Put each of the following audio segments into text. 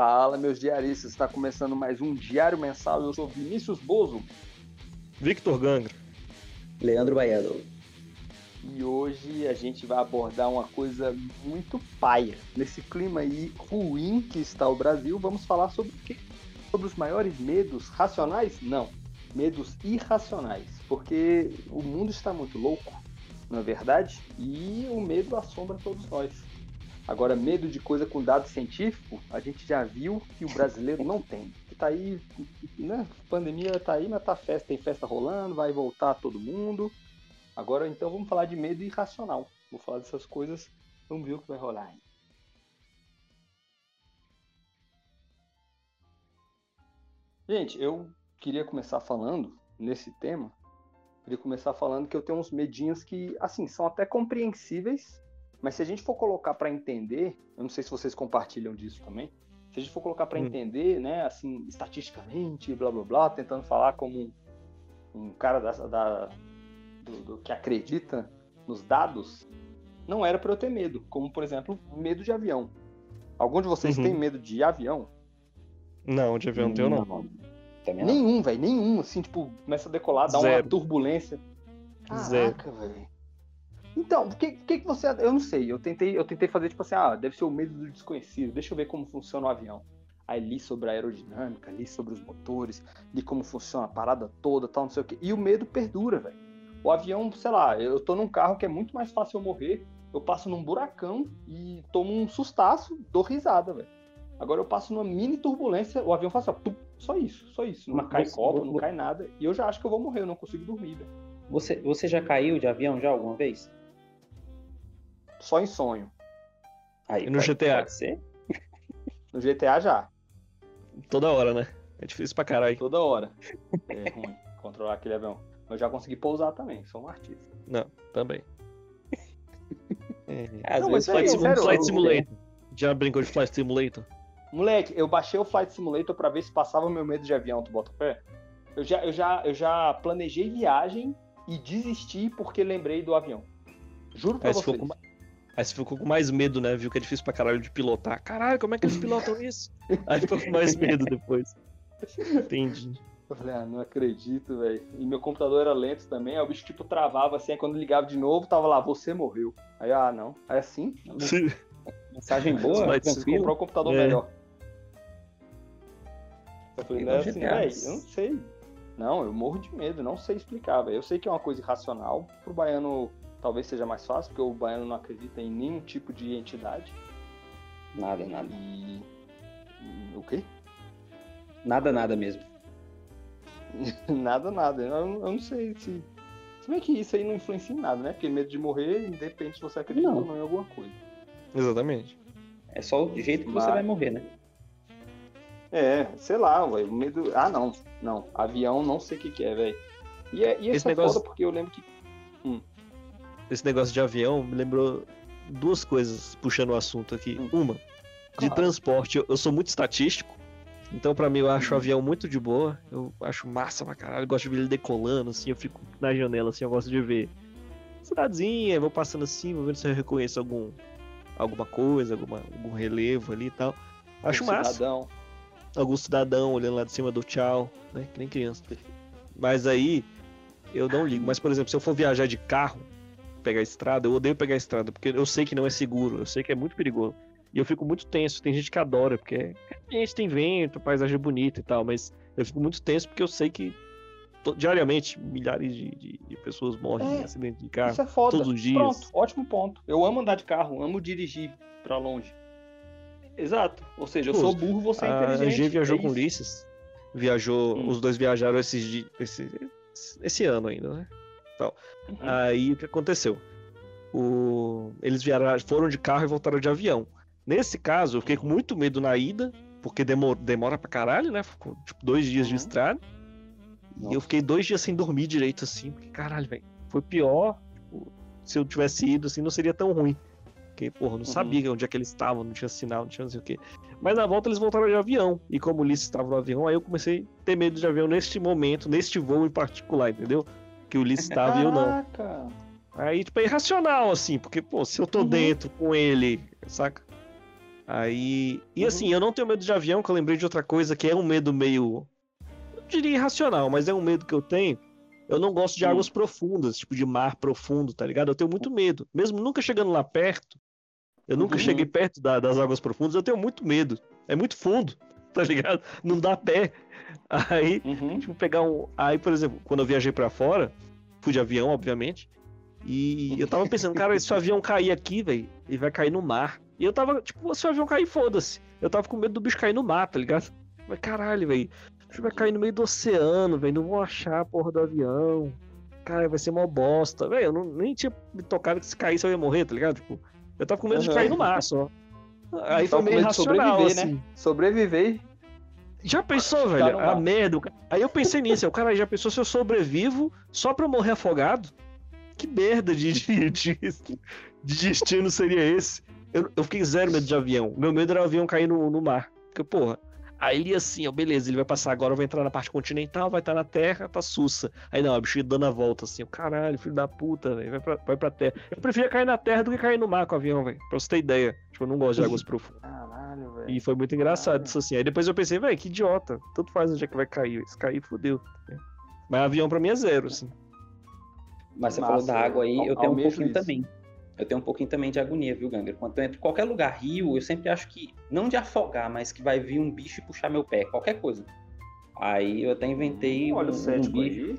Fala, meus diaristas, está começando mais um Diário Mensal. Eu sou Vinícius Bozo. Victor Gangra. Leandro Baiano. E hoje a gente vai abordar uma coisa muito paia. Nesse clima aí ruim que está o Brasil, vamos falar sobre o quê? Sobre os maiores medos racionais? Não, medos irracionais. Porque o mundo está muito louco, não é verdade? E o medo assombra todos nós. Agora, medo de coisa com dado científico, a gente já viu que o brasileiro não tem. Tá aí, né? Pandemia tá aí, mas tá festa, tem festa rolando, vai voltar todo mundo. Agora, então, vamos falar de medo irracional. Vou falar dessas coisas, vamos ver o que vai rolar aí. Gente, eu queria começar falando nesse tema. Queria começar falando que eu tenho uns medinhos que, assim, são até compreensíveis, mas se a gente for colocar para entender, eu não sei se vocês compartilham disso também, se a gente for colocar para hum. entender, né, assim, estatisticamente, blá blá blá, tentando falar como um, cara da, da do, do, que acredita nos dados, não era para eu ter medo, como por exemplo, medo de avião. Algum de vocês uhum. tem medo de avião? Não, de avião não tenho não. não. Nenhum, velho, nenhum. Assim, tipo, começa a decolar, dá Zero. uma turbulência. Caraca, velho. Então, o que, que, que você. Eu não sei. Eu tentei, eu tentei fazer tipo assim, ah, deve ser o medo do desconhecido. Deixa eu ver como funciona o avião. Aí li sobre a aerodinâmica, li sobre os motores, li como funciona a parada toda, tal, não sei o quê. E o medo perdura, velho. O avião, sei lá, eu tô num carro que é muito mais fácil eu morrer. Eu passo num buracão e tomo um sustaço, dou risada, velho. Agora eu passo numa mini turbulência, o avião faz assim, ó, só isso, só isso. Não cai copo, não cai nada. E eu já acho que eu vou morrer, eu não consigo dormir, velho. Você, você já caiu de avião já alguma vez? Só em sonho. Aí, e no pode, GTA? Pode ser? No GTA já. Toda hora, né? É difícil pra caralho. Toda hora. É ruim controlar aquele avião. Eu já consegui pousar também, sou um artista. Não, também. É. Às não, vezes Flight, sim, sério, Flight Simulator. Já brincou de Flight Simulator? Moleque, eu baixei o Flight Simulator pra ver se passava meu medo de avião, tu bota pé? Eu já, eu, já, eu já planejei viagem e desisti porque lembrei do avião. Juro pra é, vocês. Com... Aí você ficou com mais medo, né? Viu que é difícil pra caralho de pilotar. Caralho, como é que eles pilotam isso? Aí ficou com mais medo depois. Entendi. Eu falei, ah, não acredito, velho. E meu computador era lento também, aí o bicho tipo travava assim, aí quando ligava de novo, tava lá, você morreu. Aí, ah, não. Aí assim, mensagem boa, tranquilo, comprar um computador é. melhor. Eu falei, né, assim, velho, eu não sei. Não, eu morro de medo, não sei explicar, velho. Eu sei que é uma coisa irracional pro baiano talvez seja mais fácil, porque o baiano não acredita em nenhum tipo de entidade. Nada, nada. E. O quê? Nada, nada mesmo. nada, nada. Eu, eu, não sei se. Se bem que isso aí não influencia em nada, né? Porque medo de morrer independe se você acredita não. ou não em alguma coisa. Exatamente. É só o jeito que Mas... você vai morrer, né? É, sei lá, velho. Medo. Ah, não. Não. Avião, não sei o que, que é, velho. E, é, e esse é negócio... foda porque eu lembro que. Hum esse negócio de avião me lembrou duas coisas puxando o assunto aqui. Hum. Uma, de claro. transporte, eu, eu, sou muito estatístico, então para mim eu acho o uhum. avião muito de boa, eu acho massa pra caralho, eu gosto de ver ele decolando, assim, eu fico na janela, assim, eu gosto de ver cidadezinha, vou passando assim, vou vendo se eu reconheço algum, alguma coisa, alguma, algum relevo ali e tal. Acho algum massa. Cidadão. Algum cidadão olhando lá de cima do tchau, né, que nem criança. Mas aí, eu não ligo. Mas, por exemplo, se eu for viajar de carro, pegar a estrada, eu odeio pegar a estrada, porque eu sei que não é seguro, eu sei que é muito perigoso. E eu fico muito tenso. Tem gente que adora, porque a gente tem vento, paisagem bonita e tal, mas eu fico muito tenso porque eu sei que diariamente milhares de, de, de pessoas morrem é, em acidente de carro. Isso é foda. Todos os dias. Pronto, ótimo ponto. Eu amo andar de carro, amo dirigir para longe. Exato. Ou seja, eu Pô, sou burro, você é inteligente. A G viajou é com Ulisses. Viajou, hum. os dois viajaram esses, esse, esse ano ainda, né? Tal. Uhum. Aí o que aconteceu? O... Eles vieram, foram de carro e voltaram de avião. Nesse caso, eu fiquei com muito medo na ida, porque demora, demora pra caralho, né? Ficou tipo dois dias uhum. de estrada. Nossa. E eu fiquei dois dias sem dormir direito, assim, porque caralho, velho. Foi pior. Tipo, se eu tivesse ido, assim, não seria tão ruim. Porque, porra, não uhum. sabia onde é que eles estavam, não tinha sinal, não tinha não sei o quê. Mas na volta eles voltaram de avião. E como o Ulisses estava no avião, aí eu comecei a ter medo de avião neste momento, neste voo em particular, entendeu? Que o Ulisses estava e eu não. Aí, tipo, é irracional, assim, porque, pô, se eu tô uhum. dentro com ele, saca? Aí. E assim, eu não tenho medo de avião, que eu lembrei de outra coisa que é um medo meio. Eu diria irracional, mas é um medo que eu tenho. Eu não gosto de Hum. águas profundas, tipo de mar profundo, tá ligado? Eu tenho muito medo. Mesmo nunca chegando lá perto, eu nunca Uhum. cheguei perto da- das águas profundas, eu tenho muito medo. É muito fundo, tá ligado? Não dá pé. Aí, Uhum. tipo, pegar um. Aí, por exemplo, quando eu viajei pra fora, fui de avião, obviamente. E eu tava pensando, cara, se o avião cair aqui, velho, ele vai cair no mar. E eu tava, tipo, se o avião cair, foda-se. Eu tava com medo do bicho cair no mar, tá ligado? Mas caralho, velho. O bicho vai cair no meio do oceano, velho. Não vão achar a porra do avião. Cara, vai ser mó bosta. Velho, eu não, nem tinha me tocado que se caísse eu ia morrer, tá ligado? Tipo, eu tava com medo de Aham. cair no mar só. Aí foi meio irracional, sobreviver, assim. né? Sobreviver. Já pensou, velho? A merda. Aí eu pensei nisso. O cara já pensou se eu sobrevivo só pra eu morrer afogado? Que merda de, de, de, de destino seria esse? Eu, eu fiquei zero medo de avião. Meu medo era o avião cair no, no mar. Porque, porra, aí assim, ó, beleza, ele vai passar agora, vai entrar na parte continental, vai estar na terra, tá sussa. Aí não, o bicho ia dando a volta assim, o caralho, filho da puta, velho, vai pra, vai pra terra. Eu preferia cair na terra do que cair no mar com o avião, velho. Pra você ter ideia. Tipo, eu não gosto de águas profundas. Caralho, velho. E foi muito engraçado Caralho. isso assim. Aí depois eu pensei, velho, que idiota. Tanto faz onde é que vai cair. Se cair, fodeu. Mas avião pra mim é zero, assim. Mas você Massa, falou da água aí, al- eu tenho um pouquinho isso. também. Eu tenho um pouquinho também de agonia, viu, Ganger? Quando eu entro em qualquer lugar rio, eu sempre acho que, não de afogar, mas que vai vir um bicho e puxar meu pé, qualquer coisa. Aí eu até inventei Hum, Olha um, o um cético bicho. aí.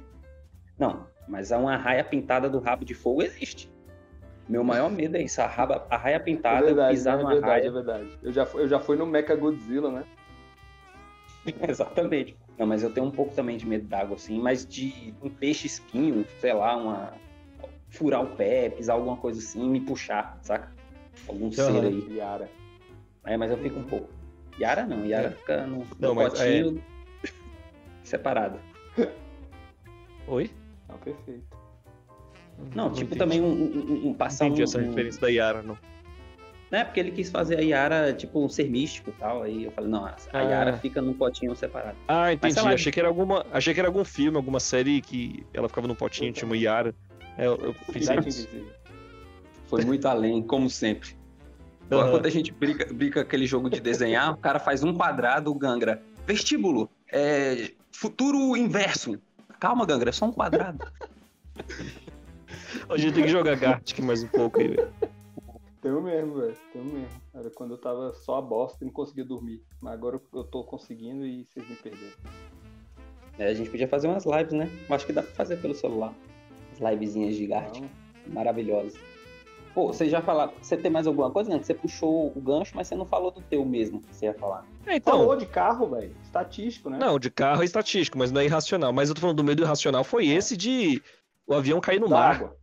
Não, mas uma raia pintada do rabo de fogo existe. Meu maior medo é isso, a, raba, a raia É pintada, verdade, pisar né? é numa verdade, raia. é verdade. Eu já, fui- eu já fui no Mecha Godzilla, né? Exatamente. Não, mas eu tenho um pouco também de medo d'água, assim, mas de um peixe espinho, sei lá, uma. Furar o pé, pisar alguma coisa assim, me puxar, saca? Algum ser Aham. aí. Yara. É, mas eu fico um pouco. Yara não, Yara É. fica no, Não, no mas potinho separado. Oi? Não, perfeito. Não, tipo entendi. também um, um, um passar Entendi um, essa um- referência da Yara, não. Né, porque ele quis fazer a Yara, tipo, um ser místico e tal. Aí eu falei, não, a Ah. Yara fica num potinho separado. Ah, entendi. sei lá. Achei que era alguma. Achei que era algum filme, alguma série que ela ficava num potinho, tinha uma Yara. É, eu, eu fiz isso. Foi muito além, como sempre. Aham. Quando a gente brinca, brinca aquele jogo de desenhar, o cara faz um quadrado, o Gangra. Vestíbulo, é, futuro inverso. Calma, Gangra, é só um quadrado. A gente tem que jogar Gartic mais um pouco aí, velho. Tenho mesmo, velho. Tenho mesmo. Era quando eu tava só a bosta e não conseguia dormir. Mas agora eu tô conseguindo e vocês me perderam. É, a gente podia fazer umas lives, né? Acho que dá pra fazer pelo celular. As livezinhas de Gartic, maravilhosas. Pô, você já falaram. Você tem mais alguma coisa, né? Que você puxou o gancho, mas você não falou do teu mesmo que você ia falar. É, então. Falou de carro, velho. Estatístico, né? Não, de carro é estatístico, mas não é irracional. Mas eu tô falando do medo irracional foi esse de o avião cair no Da mar. água.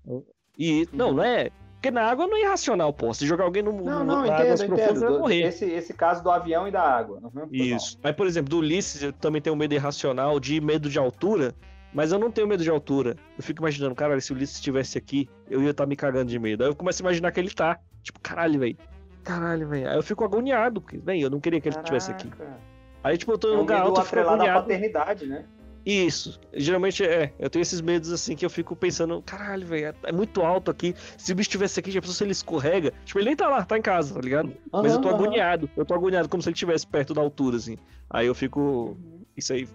E não, não é. Porque na água não é irracional, pô. Se jogar alguém no, Não, no, não, na águas entendo, profundas, vai morrer. Esse, esse caso do avião e da água. Mal. Isso. Aí, por exemplo, do Ulisses, eu também tenho medo irracional de medo de altura, mas eu não tenho medo de altura. Eu fico imaginando, cara, se o Ulisses estivesse aqui, eu ia estar me cagando de medo. Aí eu começo a imaginar que ele tá. Tipo, caralho, velho. Caralho, velho. Aí eu fico agoniado, porque, velho, eu não queria que ele estivesse aqui. Aí, tipo, eu tô em É um lugar alto, eu fico agoniado. paternidade, né? Isso. Geralmente é. Eu tenho esses medos assim que eu fico pensando, caralho, velho, é muito alto aqui. Se o bicho estivesse aqui, já pensou se ele escorrega? Tipo, ele nem tá lá, tá em casa, tá ligado? Mas eu tô aham. agoniado. Eu tô agoniado como se ele estivesse perto da altura, assim. Aí eu fico. Isso aí,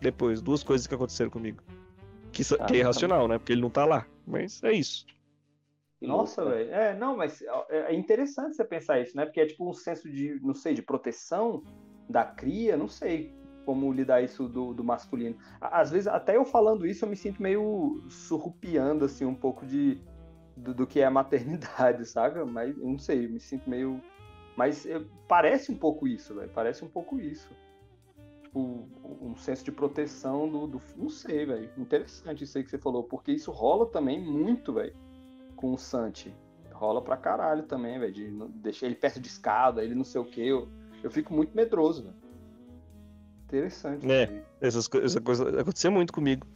depois, duas coisas que aconteceram comigo. Que, Ah, que é irracional, né? Porque ele não tá lá. Mas é isso. Nossa, velho. É, não, mas é é interessante você pensar isso, né? Porque é tipo um senso de, não sei, de proteção da cria, não sei como lidar isso do, do masculino. Às vezes, até eu falando isso, eu me sinto meio surrupiando, assim, um pouco de do, do que é a maternidade, saca? Mas eu não sei, eu me sinto meio. Mas parece um pouco isso, velho. Parece um pouco isso. Tipo, um senso de proteção do. do não sei, velho. Interessante isso aí que você falou, porque isso rola também muito, velho com o Santi. Rola pra caralho também, velho. De deixar ele perto de escada, ele não sei o que. Eu, eu fico muito medroso, velho. Interessante. É. Essas essa coisa acontecia muito comigo.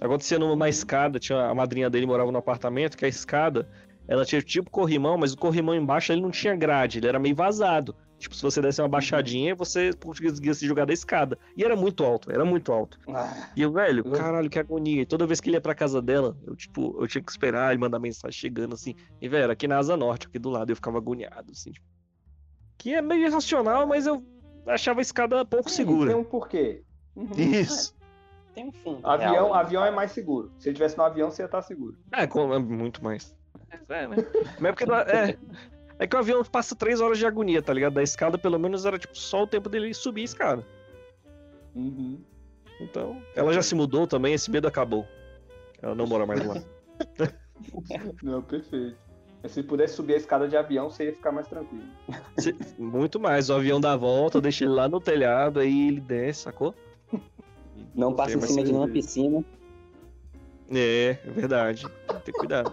Acontecia numa escada, tinha a madrinha dele morava no apartamento, que a escada, ela tinha tipo corrimão, mas o corrimão embaixo ele não tinha grade, ele era meio vazado. Tipo, se você desse uma baixadinha, você conseguia se jogar da escada. E era muito alto, era muito alto. Ah, E eu, velho, Uhum. caralho, que agonia. E toda vez que ele ia pra casa dela, eu, tipo, eu tinha que esperar ele mandar mensagem chegando assim. E, velho, era aqui na Asa Norte, aqui do lado, eu ficava agoniado, assim, tipo, Que é meio irracional, mas eu achava a escada pouco Sim, segura. Tem um porquê. Uhum. Isso. Tem um fundo. Avião, real, avião é mais seguro. Se ele tivesse no avião, você ia estar seguro. É, com- é muito mais. É, né? Mas é porque é, é que o avião passa três horas de agonia, tá ligado? Da escada, pelo menos, era tipo só o tempo dele subir a escada. Uhum. Então, ela já se mudou também, esse medo acabou. Ela não mora mais lá. Não, perfeito. Mas se pudesse subir a escada de avião, você ia ficar mais tranquilo. Muito mais. O avião dá a volta, deixa ele lá no telhado, aí ele desce, sacou? Não passa Tem em mais cima de nenhuma piscina. É, é verdade. Tem que cuidado.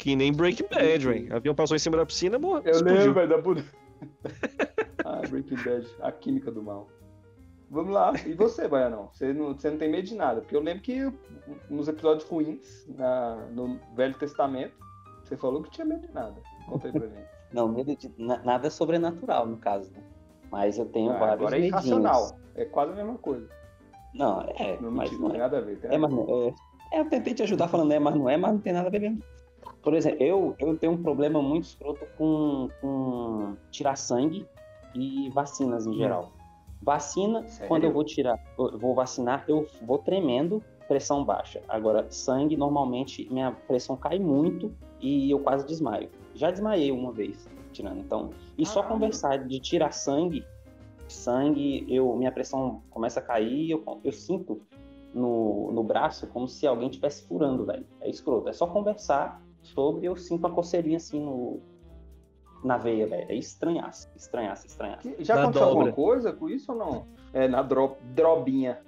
Que nem Breaking Bad, velho. O avião passou em cima da piscina, morreu. Eu explodiu. lembro, velho, da puta. ah, Breaking Bad, a química do mal. Vamos lá. E você, Baianão? Você não, você não tem medo de nada? Porque eu lembro que nos episódios ruins, na, no Velho Testamento, você falou que tinha medo de nada. Conta aí pra gente. Não, medo de na- nada sobrenatural, no caso, né? Mas eu tenho Ah, vários agora é medinhos. irracional. É quase a mesma coisa. Não, é, Não, mas mentira, não tem é. nada a ver. É, mas não é. É, eu tentei te ajudar falando é, mas não é, mas não tem nada a ver mesmo. Por exemplo, eu, eu tenho um problema muito escroto com, com tirar sangue e vacinas em geral. Vacina, Sério? quando eu vou tirar, eu vou vacinar, eu vou tremendo, pressão baixa. Agora, sangue, normalmente, minha pressão cai muito e eu quase desmaio. Já desmaiei uma vez tirando, então. E só Caralho. conversar de tirar sangue, sangue, eu, minha pressão começa a cair eu, eu sinto no, no braço como se alguém estivesse furando, velho. É escroto. É só conversar sobre eu sinto uma coceirinha assim no, na veia, velho. É estranhaço, estranhaço, estranhaço. Já Na aconteceu alguma dobra. coisa com isso ou não? É, na dro drobinha.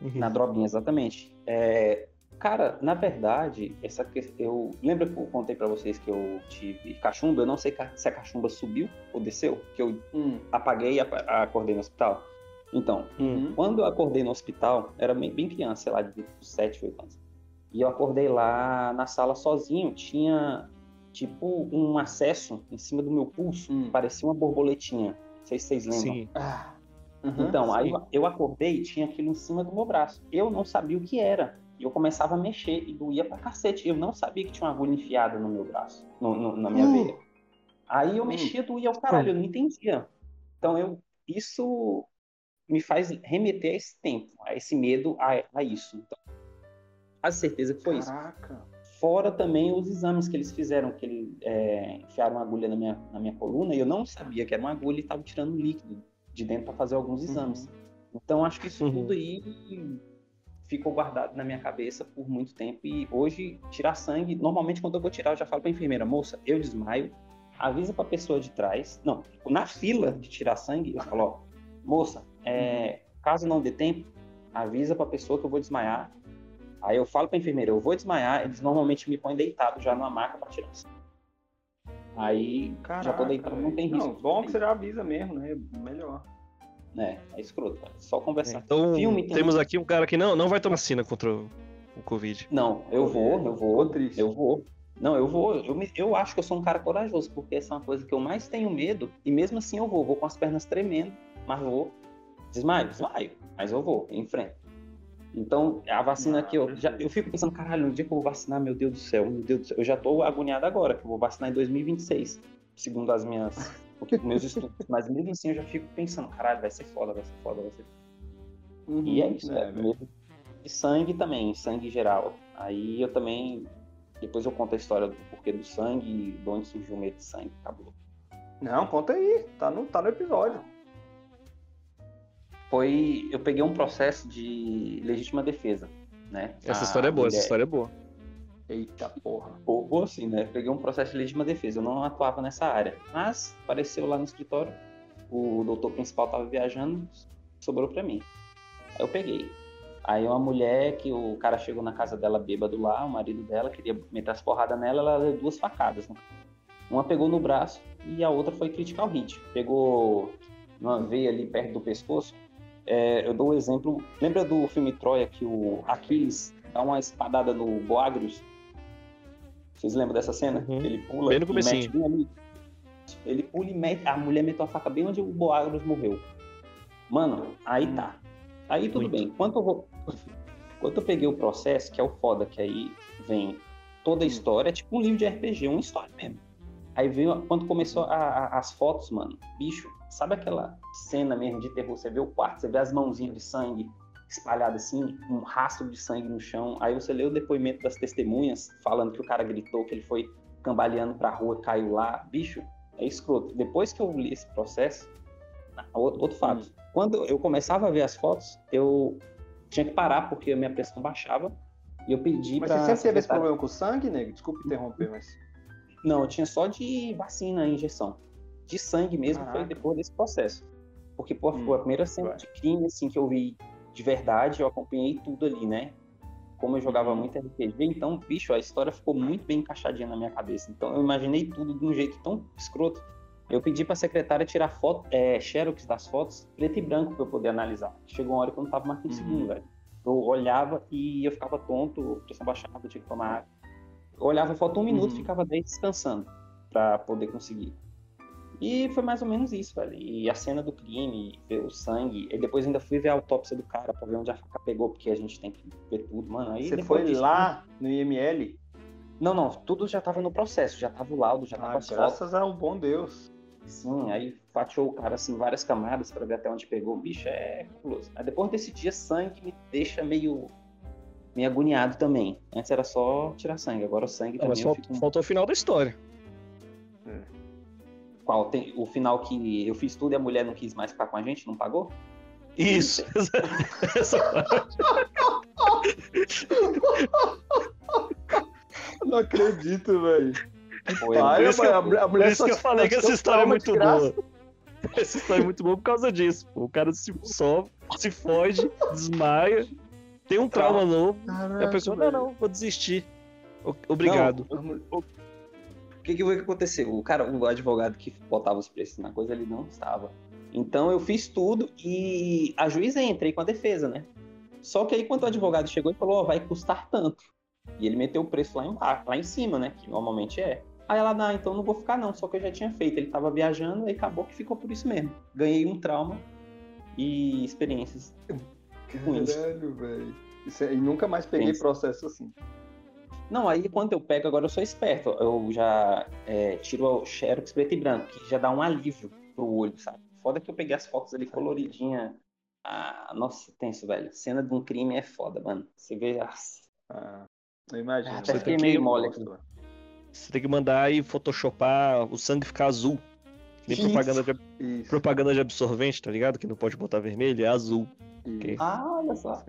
Uhum. Na drobinha, exatamente. É, cara, na verdade, essa que- eu lembra que eu contei pra vocês que eu tive cachumba? Eu não sei se a cachumba subiu ou desceu, que eu Hum. apaguei e acordei no hospital. Então, Uhum. Quando eu acordei no hospital, era bem, bem criança, sei lá, de 7, 8 anos. E eu acordei lá na sala sozinho, tinha tipo um acesso em cima do meu pulso, Hum. parecia uma borboletinha. Não sei se vocês lembram. Sim. Ah. Uhum. Então, aí sim. eu- eu acordei e tinha aquilo em cima do meu braço. Eu não sabia o que era. E eu começava a mexer e doía pra cacete. Eu não sabia que tinha uma agulha enfiada no meu braço, no- no- na minha Hum. veia. Aí eu Hum. mexia, doía o caralho, eu não entendia. Então, eu, isso me faz remeter a esse tempo, a esse medo, a, a isso. Então, a certeza que foi isso. Caraca. Fora também os exames que eles fizeram, que eles é, enfiaram uma agulha na minha, na minha coluna e eu não sabia que era uma agulha e estavam tirando líquido de dentro para fazer alguns exames. Então acho que isso Uhum. tudo aí ficou guardado na minha cabeça por muito tempo e hoje tirar sangue, normalmente quando eu vou tirar eu já falo para enfermeira, moça, eu desmaio, avisa para a pessoa de trás, não, na fila de tirar sangue eu falo, ó, moça, é, caso não dê tempo, avisa para a pessoa que eu vou desmaiar Aí eu falo pra enfermeira, eu vou desmaiar, eles normalmente me põem deitado já numa maca pra tirar. Aí Caraca, já tô deitado, não tem risco. Não, bom que você já avisa mesmo, né? Melhor. É, é escroto, cara. Só conversar. Então, Filme tem- temos aqui um cara que não, não vai tomar vacina contra o, o Covid. Não, eu vou, eu vou, triste. eu vou. Não, eu vou. Eu, me- eu acho que eu sou um cara corajoso, porque essa é uma coisa que eu mais tenho medo, e mesmo assim eu vou. Vou com as pernas tremendo, mas vou. Desmaio, desmaio, mas eu vou, enfrento. Então, a vacina Ah, que eu. Já, eu fico pensando, caralho, no dia que eu vou vacinar, meu Deus do céu, meu Deus do céu. Eu já tô agoniado agora, que eu vou vacinar em 2026, segundo as minhas. meus estudos. Mas mesmo assim eu já fico pensando, caralho, vai ser foda, vai ser foda, vai ser E é isso, É, né? Medo de sangue também, sangue geral. Aí eu também. Depois eu conto a história do porquê do sangue e de onde surgiu o medo de sangue. Acabou. Não, conta aí. Tá no, tá no episódio. Foi. Eu peguei um processo de legítima defesa, né? Essa A história é boa, essa história é boa. Eita porra. Boa, assim, né? Peguei um processo de legítima defesa. Eu não atuava nessa área. Mas apareceu lá no escritório. O doutor principal tava viajando, sobrou pra mim. Aí eu peguei. Aí uma mulher que o cara chegou na casa dela bêbado lá, o marido dela queria meter as porradas nela, ela deu duas facadas. Né? Uma pegou no braço e a outra foi criticar o hit. Pegou uma veia ali perto do pescoço. É, eu dou um exemplo. Lembra do filme Troia que o Aquiles dá uma espadada no Boagrius? Vocês lembram dessa cena? Uhum. Ele pula Bem no e comecinho. mete bem ali. Ele pula e mete. A mulher meteu a faca bem onde o Boagrius morreu. Mano, aí tá. Aí tudo Muito. bem. Quando eu vou. Eu peguei o processo, que é o foda, que aí vem toda a história, é tipo um livro de RPG, uma história mesmo. Aí veio, quando começou a, a, as fotos, mano, bicho, sabe aquela cena mesmo de terror? Você vê o quarto, você vê as mãozinhas de sangue espalhadas assim, um rastro de sangue no chão. Aí você lê o depoimento das testemunhas, falando que o cara gritou, que ele foi cambaleando pra rua, caiu lá. Bicho, é escroto. Depois que eu li esse processo, outro, outro fato. Hum. Quando eu começava a ver as fotos, eu tinha que parar porque a minha pressão baixava. E eu pedi mas pra. Mas você sempre teve esse problema com sangue, nego? Desculpa interromper, mas. Não, eu tinha só de vacina, injeção. De sangue mesmo Caraca. foi depois desse processo. Porque, pô, hum, foi a primeira cena vai. de crime, assim, que eu vi de verdade, eu acompanhei tudo ali, né? Como eu jogava uhum. muito RPG, então, bicho, a história ficou muito bem encaixadinha na minha cabeça. Então, eu imaginei tudo de um jeito tão escroto. Eu pedi pra secretária tirar foto, é, xerox das fotos, preto e branco, pra eu poder analisar. Chegou uma hora que eu não tava mais conseguindo, uhum. velho. Eu olhava e eu ficava tonto, pressão baixava, eu tinha que tomar água. Eu olhava a foto um minuto, uhum. ficava 10 descansando para poder conseguir. E foi mais ou menos isso, velho. E a cena do crime, ver o sangue. E depois ainda fui ver a autópsia do cara pra ver onde a faca pegou, porque a gente tem que ver tudo, mano. Aí Você foi disso, lá no IML? Não, não, tudo já tava no processo, já tava o laudo, já tava ah, Graças ao bom Deus. Sim, aí fatiou o cara assim, várias camadas para ver até onde pegou. O bicho é curioso. Aí depois desse dia, sangue me deixa meio meio agoniado também. Antes era só tirar sangue, agora o sangue Não, também. Mas fico... faltou o final da história. É. Qual? Tem, o final que eu fiz tudo e a mulher não quis mais ficar com a gente, não pagou? Isso. não acredito, velho. Pai, a, mulher, a mulher por isso que eu falei que essa história é muito boa. Essa história é muito boa por causa disso. O cara se sofre, se foge, desmaia tem um trauma tá. novo. Caraca, e a pessoa, não, não, vou desistir. Obrigado. Não, que, que foi que aconteceu? O cara, o advogado que botava os preços na coisa, ele não estava. Então eu fiz tudo e a juíza entrei com a defesa, né? Só que aí quando o advogado chegou e falou, oh, vai custar tanto. E ele meteu o preço lá embaixo, lá em cima, né? Que normalmente é. Aí ela, não, então não vou ficar não, só que eu já tinha feito. Ele tava viajando e acabou que ficou por isso mesmo. Ganhei um trauma e experiências Caralho, velho. É, e nunca mais peguei Sim. processo assim. Não, aí quando eu pego, agora eu sou esperto. Eu já é, tiro o xerox preto e branco, que já dá um alívio pro olho, sabe? Foda que eu peguei as fotos ali coloridinha. Ah, nossa, tenso, velho. Cena de um crime é foda, mano. Você vê. Ah, eu imagino. Ah, até você fiquei meio mole aqui. Você tem que mandar e photoshopar o sangue ficar azul. Nem propaganda de, propaganda de absorvente, tá ligado? Que não pode botar vermelho, é azul. Okay. Ah, olha só.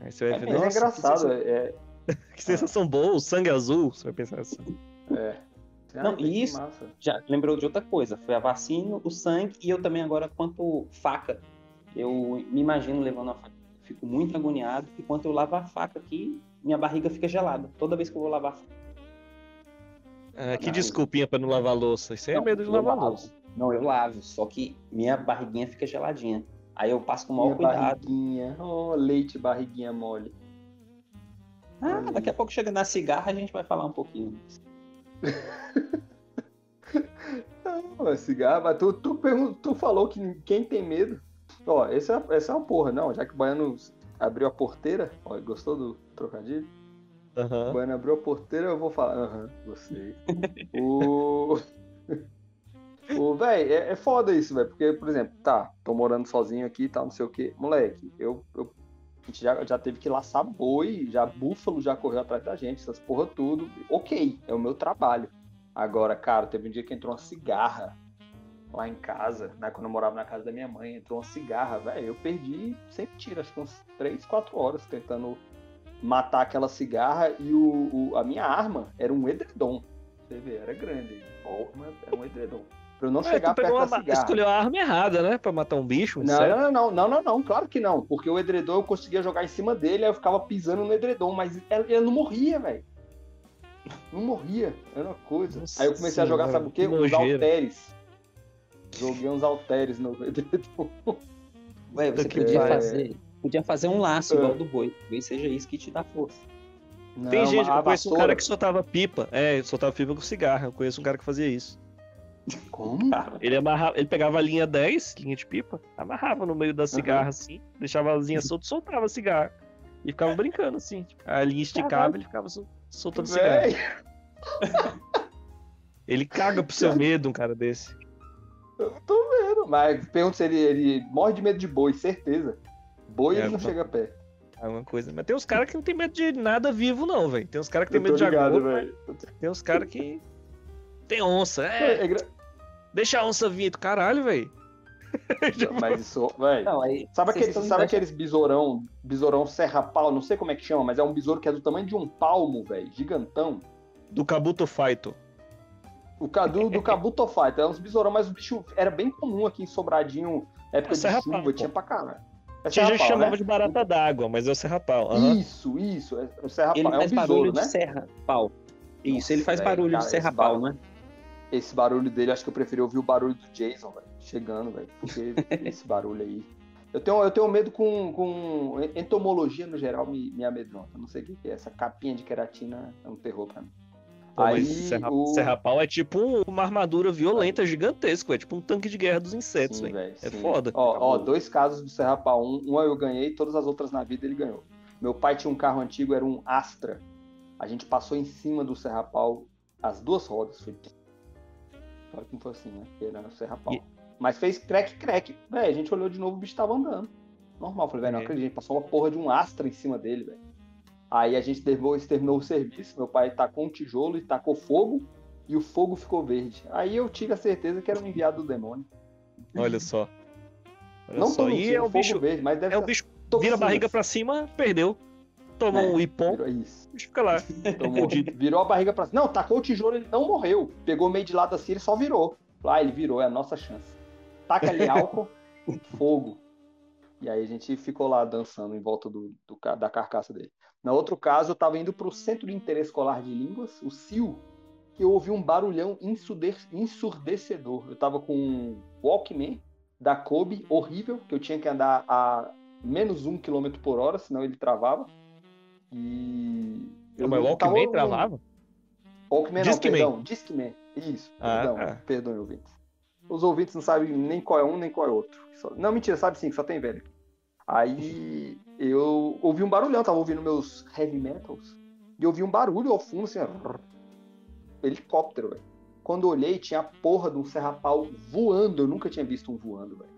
Aí você vai é, ver, é engraçado. É... que sensação boa, o sangue azul, você vai pensar assim. É. Não, e isso já lembrou de outra coisa. Foi a vacina, o sangue e eu também agora quanto faca. Eu me imagino levando a faca. Fico muito agoniado e quando eu lavo a faca aqui, minha barriga fica gelada. Toda vez que eu vou lavar a faca. Ah, que desculpinha pra não lavar louça. Isso aí é medo de lavar louça. Não, eu lavo, só que minha barriguinha fica geladinha. Aí eu passo com o maior cuidado. Barriguinha. Oh, leite barriguinha mole. Ah, daqui a pouco chega na cigarra a gente vai falar um pouquinho. não, cigarra, mas tu, tu, tu falou que quem tem medo. Ó, essa, essa é uma porra, não. Já que o Baiano abriu a porteira, ó, gostou do trocadilho? Uhum. O Baiano abriu a porteira, eu vou falar. Aham, uhum, gostei. o. O, véi, é, é foda isso, velho. Porque, por exemplo, tá, tô morando sozinho aqui e tal, não sei o quê. Moleque, eu, eu a gente já, já teve que laçar boi, já búfalo já correu atrás da gente, essas porra tudo. Ok, é o meu trabalho. Agora, cara, teve um dia que entrou uma cigarra lá em casa, né? Quando eu morava na casa da minha mãe, entrou uma cigarra, velho. Eu perdi sem mentira, acho que uns 3, 4 horas tentando matar aquela cigarra e o, o, a minha arma era um edredom. Você vê, era grande. Era um edredom. Pra eu não é, chegar perto da cigarra. escolheu a arma errada, né? Pra matar um bicho. Um não, não, não, não, não, não, claro que não. Porque o edredom eu conseguia jogar em cima dele, aí eu ficava pisando no edredom, mas ele, não morria, velho. Não morria, era uma coisa. Nossa aí eu comecei a jogar, sabe o quê? Uns halteres. Joguei uns halteres no edredom. Ué, você podia é... fazer. Podia fazer um laço igual do boi. Talvez seja isso que te dá força. Não, Tem gente, eu conheço um cara que soltava pipa. É, soltava pipa com cigarro. Eu conheço um cara que fazia isso. Como? Ele amarrava, ele pegava a linha 10, linha de pipa, amarrava no meio da cigarra uhum. assim, deixava a linha solta, soltava a cigarra. E ficava brincando assim. Tipo, a linha esticava, ele ficava soltando cigarro. Ele caga pro seu medo, um cara desse. Eu tô vendo, mas pergunto se ele, ele morre de medo de boi, certeza. Boi É, ele não chega perto. É uma coisa. Mas tem uns caras que não tem medo de nada vivo, não, velho. Tem uns caras que tem medo tô de ligado, agulha, velho. tem uns caras que. Tem onça. É, É, é gra- deixa a onça vir. Caralho, velho. Mas isso, velho. Sabe, sabe aqueles besourão, besourão serra-pau, não sei como é que chama, mas é um besouro que é do tamanho de um palmo, velho, gigantão. Do Kabuto Fighto. O Cadu do Kabuto Fight, é uns besourão, mas o bicho era bem comum aqui em Sobradinho, época É de chuva, pô. tinha pra caralho. É Tinha gente serra-pau, chamava né? de barata d'água, mas é o serrapau. Aham. Isso, isso, é o serra-pau, Ele é um faz besouro, barulho né? de serra-pau. Isso, Nossa, ele faz velho, barulho cara, de serra-pau, né? Esse barulho dele, acho que eu preferi ouvir o barulho do Jason, velho, chegando, velho, porque esse barulho aí... Eu tenho, eu tenho medo com, com entomologia no geral, me, me amedronta. Não sei o que é. Essa capinha de queratina é um terror pra mim. Pô, Aí, serra, o- serrapau é tipo um- uma armadura violenta, gigantesca. É tipo um tanque de guerra dos insetos, Sim, velho. É sim. foda. Ó, ó, dois casos do Serrapau. Um, um eu ganhei, todas as outras na vida ele ganhou. Meu pai tinha um carro antigo, era um Astra. A gente passou em cima do Serrapau, as duas rodas. Foi. Olha como foi assim, né? Porque Era o Serrapau. E- Mas fez crack, crack. Véi, a gente olhou de novo, o bicho tava andando. Normal. Falei, velho, não É. acredito. A gente passou uma porra de um Astra em cima dele, velho. Aí a gente depois terminou o serviço. Meu pai tacou um tijolo e tacou fogo. E o fogo ficou verde. Aí eu tive a certeza que era um enviado do demônio. Olha só. Olha Não só. E é o fogo bicho. verde, mas deve É o bicho vira a barriga pra cima, perdeu. Toma É, um ipom, o bicho fica lá. Tomou, virou a barriga pra cima. Não, tacou o tijolo, ele não morreu. Pegou meio de lado assim, ele só virou. Lá ele virou, é a nossa chance. Taca ali álcool, fogo. E aí a gente ficou lá dançando em volta do, do da carcaça dele. No outro caso, eu tava indo pro Centro de Interesse Escolar de Línguas, o CIL, que eu ouvi um barulhão ensurdecedor. Eu tava com um Walkman da Kobe, horrível, que eu tinha que andar a menos um quilômetro por hora, senão ele travava. E. Não, mas o não- tava Walkman um- travava? Walkman não, Discman. perdão, Discman. Isso, Ah, perdão, tá. perdoem, ouvintes. Os ouvintes não sabem nem qual é um, nem qual é outro. Só- Não, mentira, sabe sim, só tem velho. Aí eu ouvi um barulhão, tava ouvindo meus heavy metals, e eu ouvi um barulho ao fundo, assim, ó, helicóptero, velho. Quando eu olhei, tinha a porra de um serrapau voando, eu nunca tinha visto um voando, velho.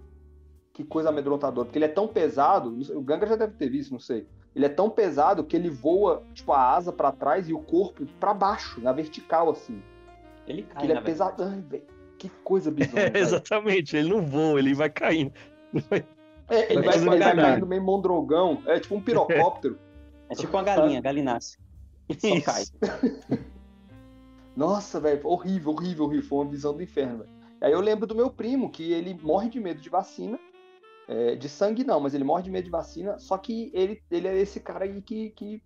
Que coisa amedrontadora, porque ele é tão pesado, não o Ganga já deve ter visto, não sei. Ele é tão pesado que ele voa, tipo, a asa pra trás e o corpo pra baixo, na vertical, assim. Ele Que cai, ele é pesado. Ai. Que coisa bizonha. É, exatamente, ele não voa, ele vai caindo. É, ele Vai vai, vai caindo meio mondrogão. É tipo um pirocóptero. É tipo uma galinha, galinácea. Só Isso. cai. Nossa, velho. Horrível, horrível, horrível. Foi uma visão do inferno, velho. Aí eu lembro do meu primo, que ele morre de medo de vacina. É, de sangue não, mas ele morre de medo de vacina. Só que ele, ele é esse cara aí que, que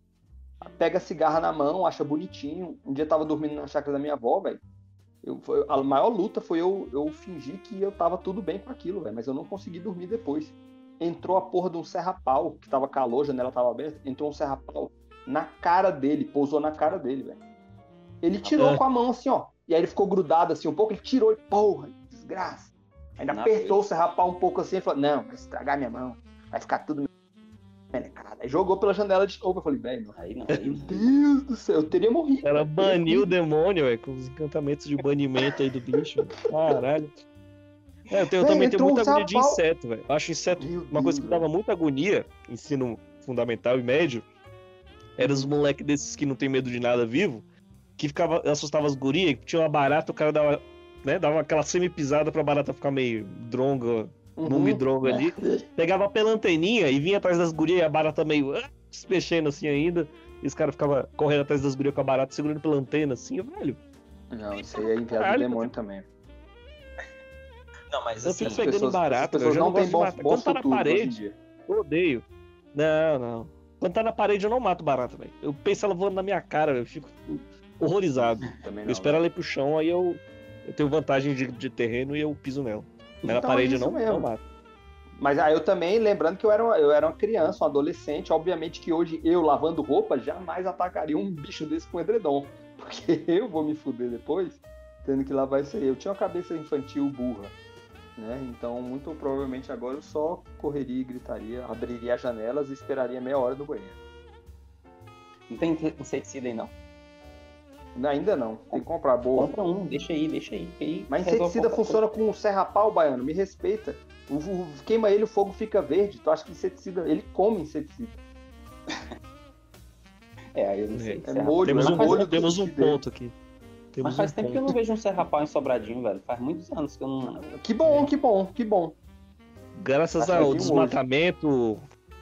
pega cigarra na mão, acha bonitinho. Um dia eu tava dormindo na chácara da minha avó, velho. A maior luta foi eu, eu fingir que eu tava tudo bem com aquilo, velho. Mas eu não consegui dormir depois. Entrou a porra de um serra-pau, que tava calor, a janela tava aberta. Entrou um serra-pau na cara dele, pousou na cara dele, velho. Ele tirou Ah. com a mão assim, ó. E aí ele ficou grudado assim um pouco, ele tirou e, porra, desgraça. Ainda Na apertou o serrapau um pouco assim e falou: Não, vai estragar minha mão, vai ficar tudo melecado. Aí jogou pela janela de novo. Eu falei: Velho, meu Aí não, aí não. Deus do céu, eu teria morrido. Ela teria baniu o demônio, velho, com os encantamentos de banimento aí do bicho. Caralho. É, eu, tenho, eu também tenho muita agonia de inseto, velho. Eu acho inseto Meu uma coisa que Deus, dava muita agonia, ensino fundamental e médio, era os moleques desses que não tem medo de nada vivo, que ficava, assustava as gurias, que tinha uma barata, o cara dava, né, dava aquela semi-pisada pra barata ficar meio dronga, Uhum. numi dronga ali, pegava pela anteninha e vinha atrás das gurias e a barata meio ah, se mexendo assim ainda, e os caras ficavam correndo atrás das gurias com a barata segurando pela antena assim, velho. Não, isso aí é enviado do demônio também. Não, mas Eu assim, fico pegando pessoas- barata, eu já não não gosto de bom, matar. Quando tá na parede, eu odeio. Não, não. Quando tá na parede eu não mato barata, velho. Eu penso ela voando na minha cara, velho. Eu fico horrorizado. Também Eu não, espero ela ir pro chão, aí eu, eu tenho vantagem de, de terreno e eu piso nela. Mas na Então, parede é eu não, mesmo. não. Mas aí eu também, lembrando que eu era, uma- eu era uma criança, um adolescente, obviamente que hoje eu, lavando roupa, jamais atacaria um bicho desse com edredom. Porque eu vou me fuder depois, tendo que lavar isso aí. Eu tinha uma cabeça infantil burra, né? Então, muito provavelmente agora eu só correria e gritaria, abriria as janelas e esperaria meia hora no banheiro. não tem inseticida aí não. Ainda não. Tem que comprar boa. Compra um, deixa aí, deixa aí. aí Mas inseticida funciona com serra-pau, baiano. Me respeita. O, o- queima ele, o fogo fica verde. Tu acha que inseticida. Ele come inseticida. É, aí eu não sei. É, serra- molho, Temos é um, molho temos um ponto aqui. Temos Mas faz um tempo que eu ponto. não vejo um serra-pau em Sobradinho, velho. Faz muitos anos que eu não. Que bom, que bom, que bom. Graças ao desmatamento,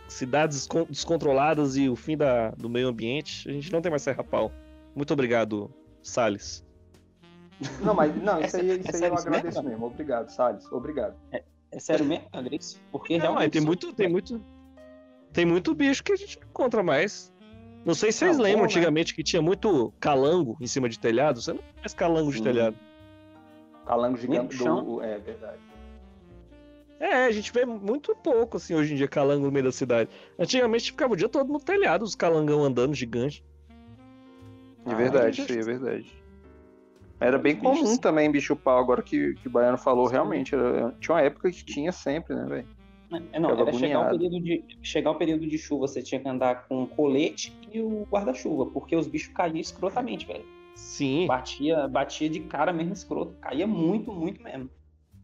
cidades descon- descontroladas e o fim da, do meio ambiente, a gente não tem mais serra-pau. Muito obrigado, Salles. Não, mas não, isso É aí, sé- isso é aí eu agradeço mesmo? mesmo. Obrigado, Salles. Obrigado. É sério mesmo, Andrés? Porque Não, realmente. é, tem muito, tem muito, tem muito bicho que a gente não encontra mais. Não sei se vocês Não, lembram bom, né? antigamente que tinha muito calango em cima de telhado. Você não tem mais calango de telhado. Calango gigante no chão. do. É verdade. É, a gente vê muito pouco, assim, hoje em dia, calango no meio da cidade. Antigamente ficava o dia todo no telhado, os calangão andando gigante. É Ah, verdade, isso aí é verdade. Era bem Bichos. comum também bicho pau, agora que, que o Baiano falou, realmente. era- tinha uma época que tinha sempre, né, velho? É, não, Ficava era chegar o, período de, chegar o período de chuva, você tinha que andar com o colete e o guarda-chuva, porque os bichos caíam escrotamente, velho. Sim, Batia, batia de cara mesmo escroto. Caía muito, muito mesmo.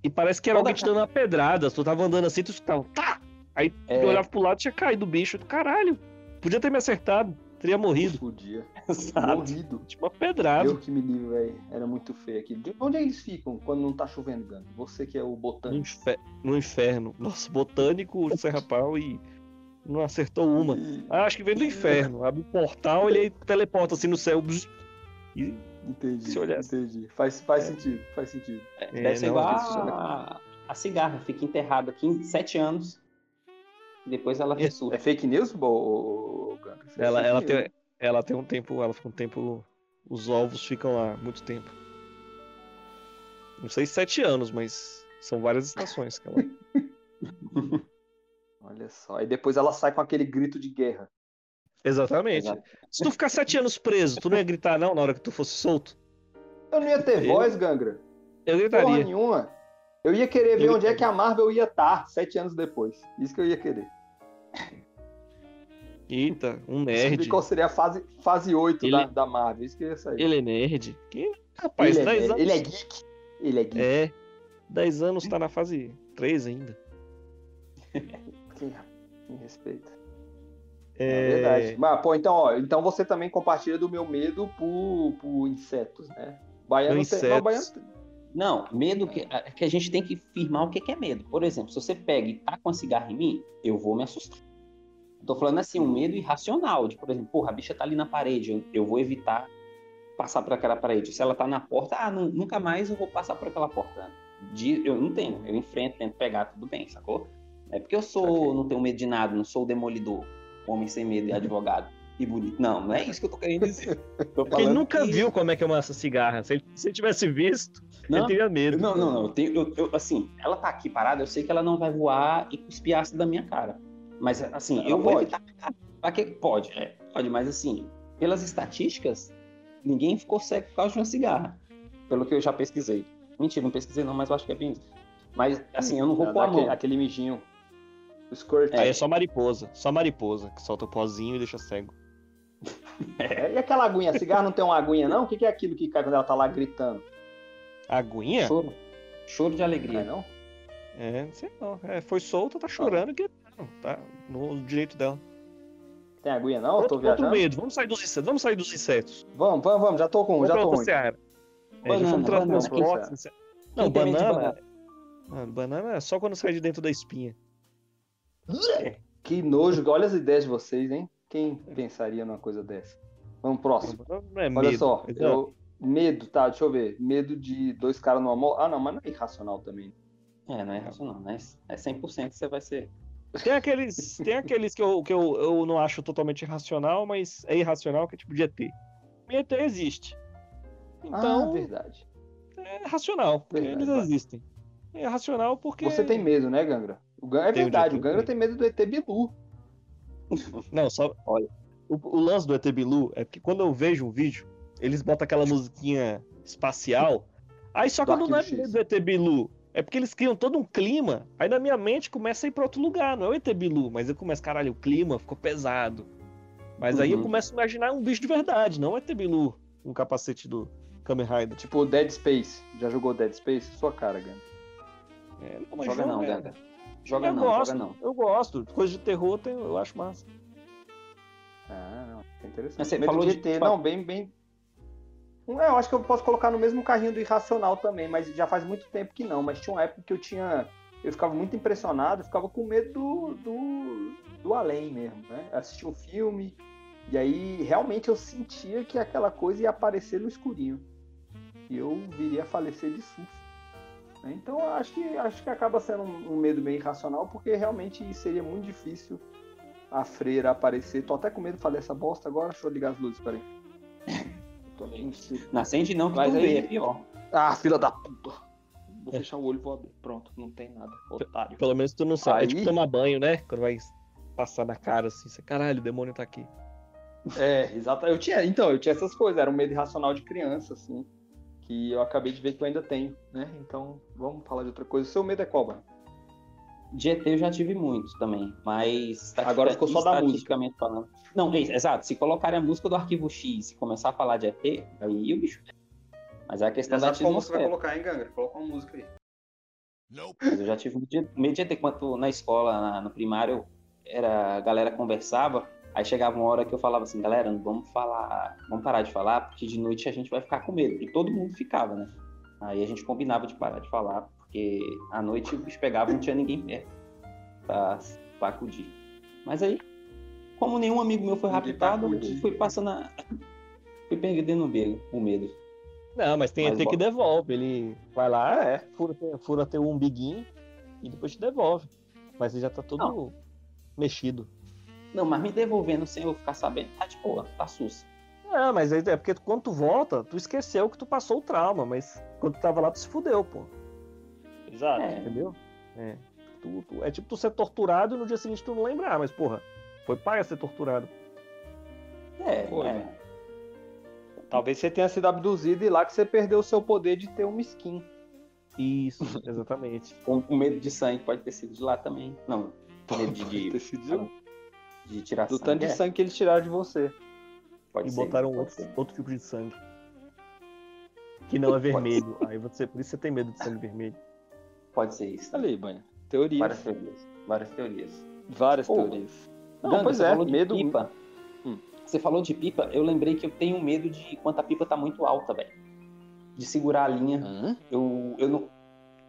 e parece que era Toda alguém te dando uma pedrada. Tu tava andando assim, tu escutava, tá! Aí tu É. olhava pro lado tinha caído o bicho. Caralho, podia ter me acertado, teria morrido. Podia. Exato. Morrido. Tipo uma pedrada. Eu que me livro, velho. Era muito feio aquilo. De onde eles ficam quando não tá chovendo, Gano? Você que é o No, botânico. infer- no inferno. Nossa, botânico, serra-pau e não acertou uma. Ah, acho que vem do inferno. Abre o portal, ele aí teleporta assim no céu. E Entendi. Se olhar- Entendi. Faz, faz sentido, faz sentido. É, É, deve ser não, igual isso a, a cigarra, fica enterrada aqui em sete anos. Depois ela É, ressurge. É fake news? Isso é ela, ela, tem, ela tem um tempo, ela fica um tempo. Os ovos ficam lá muito tempo. Não sei se sete anos, mas são várias estações que ela. Olha só. Aí depois ela sai com aquele grito de guerra. Exatamente. Exato. Se tu ficar sete anos preso, tu não ia gritar, não, na hora que tu fosse solto? Eu não ia ter Eu- voz, Gangra. Eu Porra gritaria. nenhuma. Eu ia querer ver onde é que a Marvel ia estar sete anos depois. Isso que eu ia querer. Eita, um nerd. qual seria a fase, fase 8 Ele- da, da Marvel. Isso que ia sair. Ele é nerd? Que rapaz, ele, é, 10 nerd, anos. ele é geek. Ele é geek. É. 10 anos tá na fase 3 ainda. Me respeita. É, É verdade. Mas, pô, então, ó, então você também compartilha do meu medo por, por insetos, né? Baiano tem. insetos. Não, baiano Não, medo que, é que a gente tem que firmar o que que é medo. Por exemplo, se você pega e tá com a cigarra em mim, eu vou me assustar. Tô falando assim, um medo irracional, de, por exemplo, porra, a bicha tá ali na parede, eu, eu vou evitar passar por aquela parede. Se ela tá na porta, ah, nu- nunca mais eu vou passar por aquela porta. De- eu não tenho, eu enfrento, tento pegar, tudo bem, sacou? É porque eu sou, não tenho medo de nada, não sou o demolidor, homem sem medo e advogado e bonito. Não, não é isso que eu tô querendo dizer. Tô Porque ele nunca que- viu como é que é uma cigarra. Se ele, se ele tivesse visto, Não, ele teria medo. Não, não, não. Eu tenho, eu- eu- assim, ela tá aqui parada, eu sei que ela não vai voar e cuspir ácido da minha cara. Mas, assim, Ela eu vou pode. evitar. Pra que pode? É, pode, mas assim, pelas estatísticas, ninguém ficou cego por causa de uma cigarra. Pelo que eu já pesquisei. Mentira, não pesquisei não, mas eu acho que é bem isso. Mas, assim, eu não vou Dá pôr a aquele, mão. aquele mijinho. O squirt. Aí é só mariposa. Só mariposa, que solta o pozinho e deixa cego. É, E aquela aguinha? A cigarra não tem uma aguinha, não? O que que é aquilo que cai quando ela tá lá gritando? Aguinha? Choro. Choro de Não é, alegria. não? É, não sei não. É, foi solta, tá chorando e gritando. Tá no direito dela. Tem aguinha, não? Eu tô outro, outro viajando? medo. Vamos sair dos insetos. Vamos sair dos insetos. Vamos, vamos, vamos. Já tô com um, já tô ruim. seara. É, Banana, fomos banana. Não, banana. Mano, banana é só quando sai de dentro da espinha. Que nojo. Olha as ideias de vocês, hein? Quem pensaria numa coisa dessa? Vamos próximo. É Olha medo. só. Eu... Medo, tá? Deixa eu ver. Medo de dois caras numa moto. Ah, não, mas não é irracional também. É, não é racional, né? É 100% que você vai ser. Tem aqueles, tem aqueles que, eu, que eu, eu não acho totalmente irracional, mas é irracional, que é tipo de ET. E ET existe. Então, ah, verdade. é racional, porque Verdade, eles existem. É racional porque. Você tem medo, né, Gangra? Gangra... É verdade, o Gangra tem medo do ET Bilu. Não, só. Olha. O, o lance do ET Bilu é que quando eu vejo um vídeo, eles botam aquela musiquinha espacial. Aí só que eu não é medo do ET Bilu. É porque eles criam todo um clima. Aí na minha mente começa a ir pra outro lugar. Não é o ET Bilu, mas eu começo, caralho, o clima ficou pesado. Mas aí eu Uhum. começo a imaginar um bicho de verdade, não o ET Bilu. um capacete do Kamen Rider. Tipo Dead Space. Já jogou Dead Space? Sua cara, Ganda. É, não, Joga jogo não, é- Ganga. Joga eu não, gosto, joga não. Eu gosto. Coisa de terror tem- eu acho massa. Ah, não. É interessante. Mas você Medo falou de de- ET, não, bem, bem. É, eu acho que eu posso colocar no mesmo carrinho do Irracional também, mas já faz muito tempo que não. Mas tinha uma época que eu tinha. Eu ficava muito impressionado, eu ficava com medo do, do, do além mesmo, né? Assistia um filme, e aí realmente eu sentia que aquela coisa ia aparecer no escurinho. E eu viria a falecer de susto. Né? Então acho que, acho que acaba sendo um, um medo meio irracional, porque realmente seria muito difícil a freira aparecer. Tô até com medo de fazer essa bosta agora. Deixa eu ligar as luzes, peraí. Tô. Não acende não, que Mas aí- é pior. Ah, filha da puta. Vou fechar o olho e vou abrir. Pronto, não tem nada. Otário. Pelo menos tu não sabe. É Aí- tipo tomar banho, né? Quando vai passar na cara assim, você, caralho, o demônio tá aqui. É, exato. Eu tinha, então, eu tinha essas coisas. Era um medo irracional de criança, assim. Que eu acabei de ver que eu ainda tenho, né? Então, vamos falar de outra coisa. O seu medo é qual, mano? De ET eu já tive muitos também, mas... Agora ficou só da estatisticamente Falando. Não, é, exato. Se colocarem a música do Arquivo X e começar a falar de ET, aí o bicho... Mas é a questão da atmosfera. colocar, hein, Gangra? Coloca uma música aí. Mas eu já tive medo de- ET. Quando na escola, na- no primário, era, a galera conversava, aí chegava uma hora que eu falava assim, galera, não vamos falar, vamos parar de falar, porque de noite a gente vai ficar com medo. E todo mundo ficava, né? Aí a gente combinava de parar de falar, porque à noite o bicho pegava e não tinha ninguém perto pra, pra acudir. Mas aí, como nenhum amigo meu foi raptado, eu fui passando a... fui perdendo o medo. Não, mas tem Mas ET que devolve. Ele vai lá, Ah, é. fura, fura teu umbiguinho e depois te devolve. Mas ele já tá todo mexido. Não, mas me devolvendo sem eu ficar sabendo, tá de boa, tá sus. É, mas é porque quando tu volta, tu esqueceu que tu passou o trauma, mas quando tu tava lá, tu se fudeu, pô. Exato. É. Entendeu? É. Tu- tu- é tipo tu ser torturado e no dia seguinte tu não lembrar, mas porra, foi paga ser torturado. É, Pô, é. velho. Talvez você tenha sido abduzido e lá que você perdeu o seu poder de ter uma skin. Isso, exatamente. Com, com medo de sangue pode ter sido de lá também. Não, medo de, de, Ter sido de- de tirar do sangue. tanto de é, sangue que eles tiraram de você. pode e ser, botaram outro, ser. outro tipo de sangue. Que não é vermelho. Aí você, por isso você tem medo de sangue vermelho. Pode ser isso. Ali, banha. Teorias. Várias teorias. Várias teorias. Várias Pô, teorias. Não, Ganda, pois você é, falou de medo. pipa. Hum. Você falou de pipa, eu lembrei que eu tenho medo de quando a pipa tá muito alta, velho. De segurar a linha. Eu, eu não.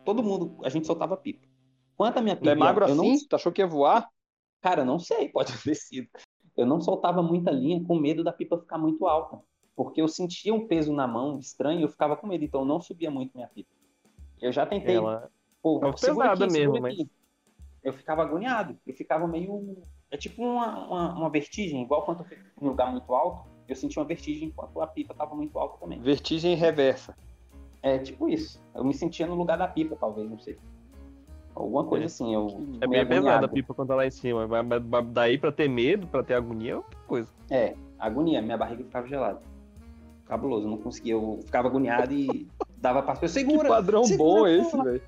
Todo mundo, a gente soltava pipa. Quanto a minha pipa. Tu é magro eu não assim? Tu achou que ia voar? Cara, eu não sei, pode ter sido. Eu não soltava muita linha com medo da pipa ficar muito alta. Porque eu sentia um peso na mão estranho e eu ficava com medo, então eu não subia muito minha pipa. Eu já tentei, Ela pô, segura pesada aqui, mesmo, aqui. Eu ficava agoniado, eu ficava meio. É tipo uma, uma, uma vertigem, igual quando eu fico em um lugar muito alto, eu sentia uma vertigem enquanto a pipa tava muito alta também. Vertigem reversa. É tipo isso. Eu me sentia no lugar da pipa, talvez, não sei. Alguma coisa É. assim, eu. é meio pesada agoniado. a pipa quando tá lá em cima. Mas, daí pra ter medo, pra ter agonia, é outra coisa. É, agonia, minha barriga ficava gelada. Cabuloso, não conseguia, eu ficava agoniado e dava pra pessoa, Que segura, padrão segura, bom esse, velho.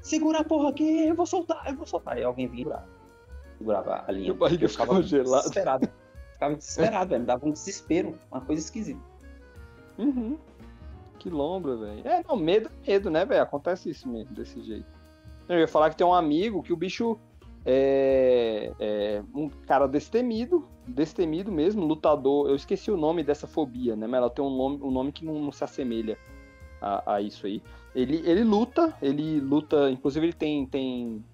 segura a porra aqui, eu vou soltar, eu vou soltar. Aí alguém vinha e segurava, a linha. Minha barriga Eu ficava gelada. Desesperado. Ficava desesperado, velho, me dava um desespero, uma coisa esquisita. Uhum. Que lombra, velho. É, não, medo é medo, né, velho? Acontece isso mesmo, desse jeito. Eu ia falar que tem um amigo que o bicho é, é um cara destemido, destemido mesmo, lutador. Eu esqueci o nome dessa fobia, né? Mas ela tem um nome, um nome que não, não se assemelha a, a isso aí. Ele, ele luta, ele luta, inclusive ele tem. tem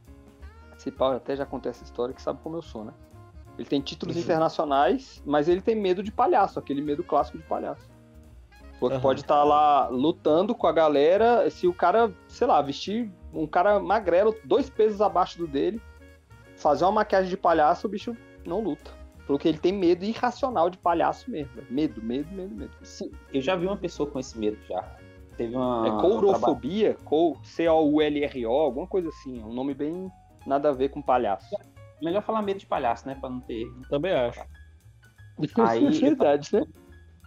esse pau até já acontece essa história que sabe como eu sou, né? Ele tem títulos Uhum. internacionais, mas ele tem medo de palhaço, aquele medo clássico de palhaço. Aham. pode estar lá lutando com a galera, se o cara, sei lá, vestir um cara magrelo, dois pesos abaixo do dele, fazer uma maquiagem de palhaço, o bicho não luta. Porque ele tem medo irracional de palhaço mesmo. Medo, medo, medo, medo. Sim, eu já vi uma pessoa com esse medo já. Teve uma. é courofobia, cou- C-O-U-L-R-O, alguma coisa assim. É um nome bem nada a ver com palhaço. Melhor falar medo de palhaço, né? Pra não ter. Também acho. Aí, é verdade, né?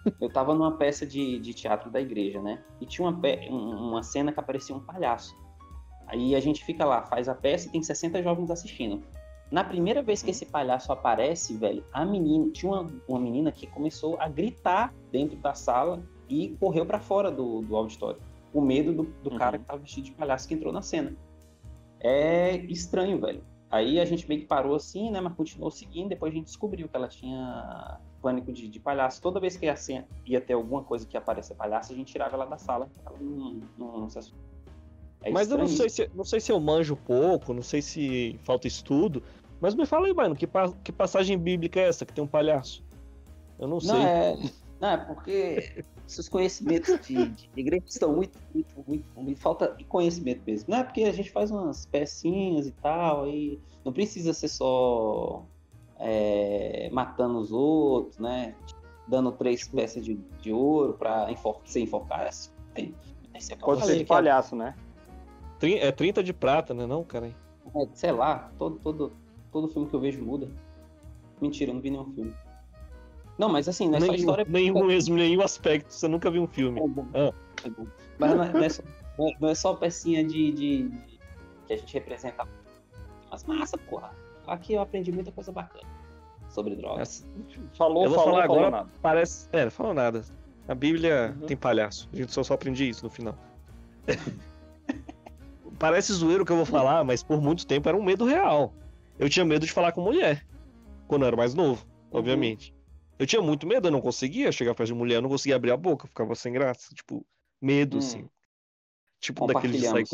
Eu tava numa peça de, de teatro da igreja, né? E tinha uma, um- uma cena que aparecia um palhaço. Aí a gente fica lá, faz a peça e tem 60 jovens assistindo. Na primeira vez que esse palhaço aparece, velho, a menina, tinha uma, uma menina que começou a gritar dentro da sala e correu para fora do, do auditório. Com medo do, do Uhum. cara que tava vestido de palhaço que entrou na cena. É estranho, velho. Aí a gente meio que parou assim, né? Mas continuou seguindo. Depois a gente descobriu que ela tinha pânico de, de palhaço. Toda vez que ia, ser- ia ter alguma coisa que aparecer palhaço, a gente tirava ela da sala. Ela não, não, não se assustou. É Mas eu não sei, se, não sei se eu manjo pouco, não sei se falta estudo. Mas me fala aí, mano, que, pa- que passagem bíblica é essa que tem um palhaço? Eu não sei. Não, é, não, é porque seus conhecimentos de, de igreja estão muito, muito, muito, muito. Falta de conhecimento mesmo. Não é porque a gente faz umas pecinhas e tal, aí não precisa ser só é, matando os outros, né? Dando três peças de, de ouro pra enfor ser enforcado. É, tem- tem que eu Pode falei ser de é- palhaço, né? Trin- É 30 de prata, né, não, cara? é, sei lá, todo, todo, todo filme que eu vejo muda. Mentira, eu não vi nenhum filme. Não, mas assim, não é só nenhum, história. nenhum mesmo, nenhum aspecto. Você nunca viu um filme. É bom. Ah. É bom. Mas não é, não é só, não é- é só pecinha de, de- de- que a gente representa. Mas massa, porra. Aqui eu aprendi muita coisa bacana sobre drogas. Falou, Eu vou falou, falar falou agora. nada. Parece. É, não falou nada. A Bíblia Uhum. tem palhaço. A gente só, só aprende isso no final. Parece zoeiro o que eu vou falar, mas por muito tempo era um medo real. Eu tinha medo de falar com mulher. Quando eu era mais novo, Uhum. obviamente. Eu tinha muito medo, eu não conseguia chegar perto de mulher, eu não conseguia abrir a boca, eu ficava sem graça. Tipo, medo, Hum. assim. Tipo, daquele de sair,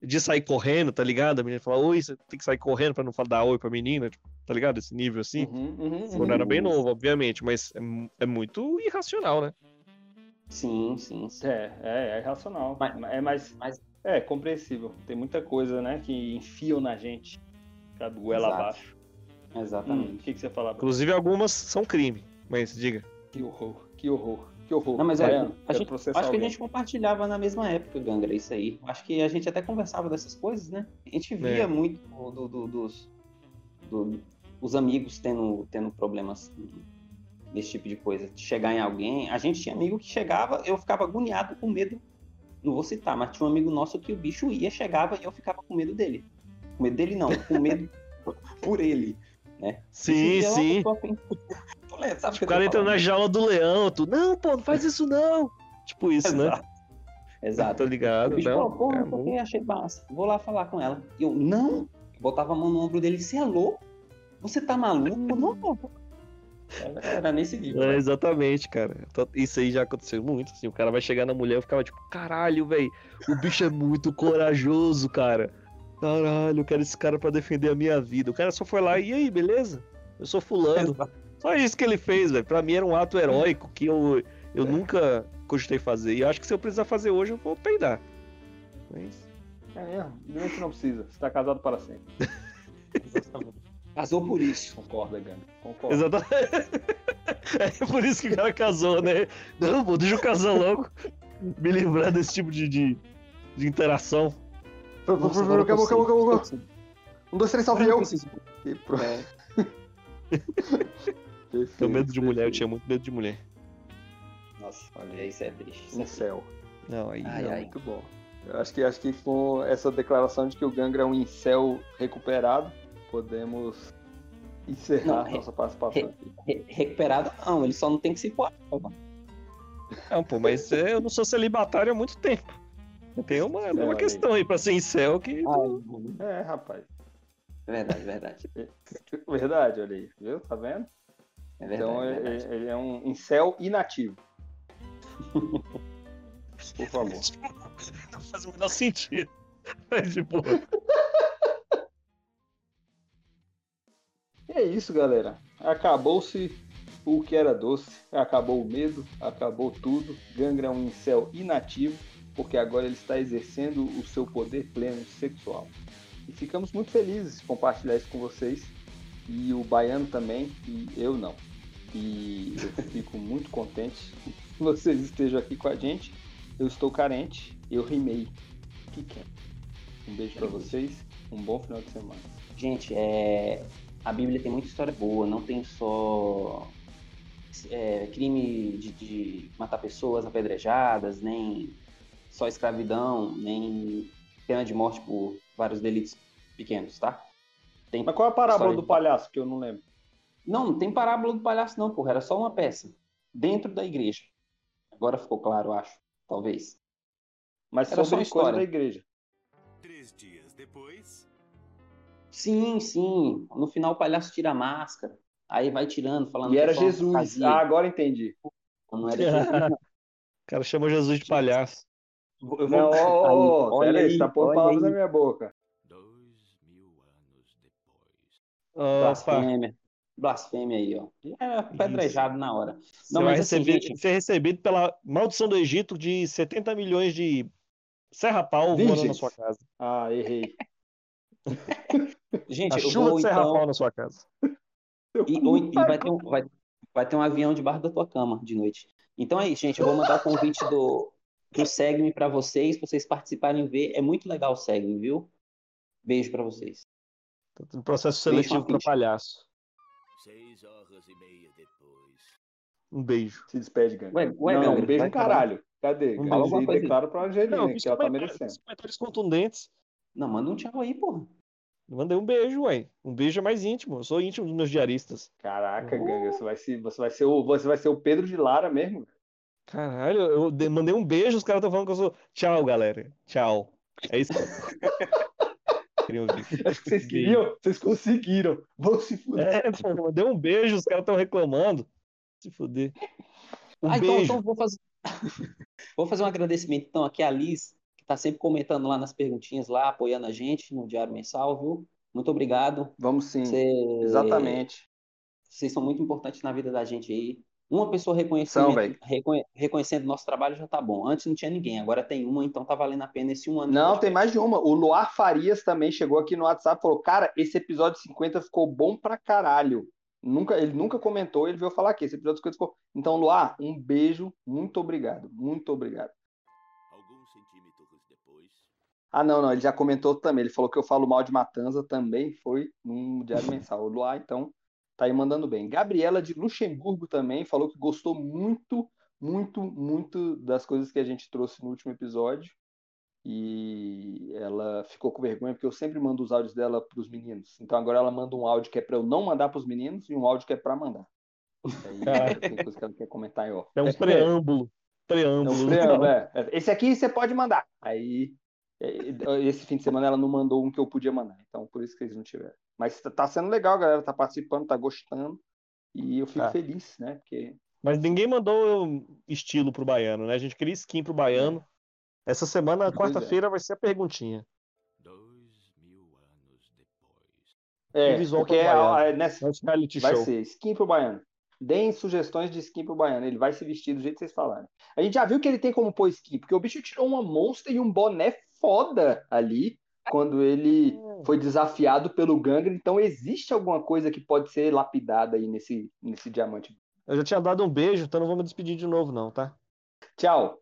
de sair correndo, tá ligado? A menina fala, oi, você tem que sair correndo pra não falar dar oi pra menina, tipo, tá ligado? Esse nível assim. Uhum, uhum, Quando eu uhum. era bem novo, obviamente, mas é, é muito irracional, né? Sim, sim, sim. É, é, é irracional. Mas- é mais. mas- É compreensível. Tem muita coisa, né, que enfiam na gente. Goela Exato. Abaixo. Hum, Exatamente. o que, que você falava? Inclusive algumas são crime, mas diga. Que horror, que horror, que horror. Não, mas é, Baiano, a gente, acho que a alguém. gente compartilhava na mesma época, Gangra, isso aí. Acho que a gente até conversava dessas coisas, né? A gente via É. muito do- do- dos do- os amigos tendo, tendo problemas desse tipo de coisa, de chegar em alguém. A gente tinha amigo que chegava, eu ficava agoniado com medo. Não vou citar, mas tinha um amigo nosso que o bicho ia, chegava e eu ficava com medo dele. Com medo dele não, com medo por ele. Sim, dia sim. Tu lembra, sabe o cara entra na jaula do leão, tu, não, pô, não faz isso não. Tipo isso, né? Exato. Exato. Tô ligado, O bicho, não. pô, é achei massa. Vou lá falar com ela. E eu, não. Botava a mão no ombro dele, você é louco? Você tá maluco? Não, pô. Era- nesse nível. É, né? exatamente, cara. Isso aí já aconteceu muito. Assim, o cara vai chegar na mulher e ficava tipo, caralho, velho, o bicho é muito corajoso, cara. Caralho, eu quero esse cara pra defender a minha vida. O cara só foi lá e aí, beleza? Eu sou fulano. Só isso que ele fez, velho. Pra mim era um ato heróico que eu, eu nunca cogitei fazer. E acho que se eu precisar fazer hoje, eu vou peidar. Mas... É mesmo, a gente não precisa. Você tá casado para sempre. Casou por isso. Concorda, Gana. Concorda. Exatamente. É por isso que o cara casou, né? Não, pô, deixa eu casar logo. Me livrar desse tipo de, de, de interação. Nossa, acabou, acabou, acabou, acabou. Um, dois, três, salve Eu. E pronto. É, Perfeito, Tenho medo de mulher, eu tinha muito medo de mulher. Nossa, olha, isso é triste. É Um triste. céu. Não, aí Ai, não. ai. Muito bom. Eu acho que, acho que com essa declaração de que o Gangra é um incel recuperado, podemos encerrar Não, nossa participação. Re- recuperado, não. Ele só não tem que se pôr. Não, pô, mas é, eu não sou celibatário há muito tempo. Tem uma, É, uma olha questão aí pra ser incel que. É, rapaz. verdade, verdade. Verdade, olha aí. Viu? Tá vendo? É verdade, então ele, verdade. ele é um incel inativo. Por favor. Não faz o menor sentido. Mas, tipo, E é isso, galera. Acabou-se o que era doce, acabou o medo, acabou tudo. Gangra é um incel inativo, porque agora ele está exercendo o seu poder pleno sexual. E ficamos muito felizes de compartilhar isso com vocês. E o Baiano também, e eu não. E eu fico muito contente que vocês estejam aqui com a gente. Eu estou carente, eu rimei. Fiquem. Um beijo para vocês, um bom final de semana. Gente, é, a Bíblia tem muita história boa, não tem só é, crime de, de matar pessoas apedrejadas, nem só escravidão, nem pena de morte por vários delitos pequenos, tá? Tem... Mas qual é a parábola do de- palhaço que eu não lembro? Não, não tem parábola do palhaço não, porra, era só uma peça, dentro da igreja. Agora ficou claro, acho. Talvez. Mas Era sobre só uma coisa história. da igreja. Três dias depois. Sim, sim. No final o palhaço tira a máscara. Aí vai tirando, falando E é era uma Jesus. Ah, agora entendi. Não era Jesus, não. O cara chama Jesus de palhaço. Eu vou- Não, ó, Aí, ó, olha aí, aí, você tá pondo palavras aí. na minha boca. Dois mil anos depois. Opa, Blasfêmia. Blasfêmia aí, ó. É pedrejado na hora. você Não, vai mas assim, receber, gente- ser recebido pela maldição do Egito de 70 milhões de serra-pau voando na sua casa. Ah, errei. Gente, A eu chuva vou de serra-pau então. na sua casa. E, ou- e vai, ter um, vai, vai ter um avião debaixo da tua cama de noite. Então é isso, gente. Eu vou mandar o convite do, do Segme para vocês, pra vocês participarem e ver. É muito legal o Segme, viu? Beijo para vocês. No processo seletivo para palhaço. Seis horas e meia depois. Um beijo. Se despede, Ganga. Ué, ué, não, um beijo no caralho. Cadê? Um beijo. você Coisa aí. declara pra Angelina, Não, que ela tá merecendo. comentários contundentes. Não, manda um tchau aí, porra. Mandei um beijo, ué. Um beijo é mais íntimo. Eu sou íntimo dos meus diaristas. Caraca, Uh. Ganga, você vai ser, você vai ser o, você vai ser o Pedro de Lara mesmo. Caralho, eu de- mandei um beijo, os caras estão falando que eu sou. Tchau, galera. Tchau. É isso que eu queria ouvir. Acho que vocês queriam, vocês conseguiram. Vão se fuder. É, pô, mandei um beijo, os caras estão reclamando. Se fuder. Um ah, então, beijo. então vou fazer. vou fazer um agradecimento então aqui à Liz, que tá sempre comentando lá nas perguntinhas, lá, apoiando a gente no Diário Mensal, viu? Muito obrigado. Vamos sim. Você- Exatamente. Vocês são muito importantes na vida da gente aí. Uma pessoa reconhecendo, velho. reconhe- reconhecendo nosso trabalho já tá bom. Antes não tinha ninguém, agora tem uma, então tá valendo a pena esse um ano. Não, tem mais de uma. O Luar Farias também chegou aqui no WhatsApp e falou: Cara, esse episódio 50 ficou bom pra caralho. Nunca, ele nunca comentou, ele veio falar aqui. Esse episódio 50 ficou. Então, Luar, um beijo. Muito obrigado. Muito obrigado. Alguns centímetros depois. Ah, não, não. Ele já comentou também. Ele falou que eu falo mal de Matanza também. Foi num diário mensal. O Luar, então, tá aí mandando bem. Gabriela de Luxemburgo também falou que gostou muito, muito, muito das coisas que a gente trouxe no último episódio. E ela ficou com vergonha porque eu sempre mando os áudios dela para os meninos. Então agora ela manda um áudio que é para eu não mandar para os meninos e um áudio que é para mandar. Aí tem coisa que ela quer comentar aí, ó. É um preâmbulo. É Preâmbulo. um preâmbulo, é. Esse aqui você pode mandar. Aí, é, esse fim de semana ela não mandou um que eu podia mandar. Então, por isso que eles não tiveram. Mas tá- tá sendo legal, a galera tá participando, tá gostando. E eu fico Tá. feliz, né? Porque Mas ninguém mandou estilo pro baiano, né? A gente queria skin pro baiano. Essa semana, é. quarta-feira, vai ser a perguntinha. Dois mil anos depois. é, visual porque é, é nessa, reality vai show. ser skin pro baiano. Deem sugestões de skin pro baiano. Ele vai se vestir do jeito que vocês falarem. A gente já viu que ele tem como pôr skin, porque o bicho tirou uma monster e um boné foda ali quando ele Hum. foi desafiado pelo Gangra. Então existe alguma coisa que pode ser lapidada aí nesse, nesse diamante. Eu já tinha dado um beijo, então não vou me despedir de novo, não, tá? Tchau.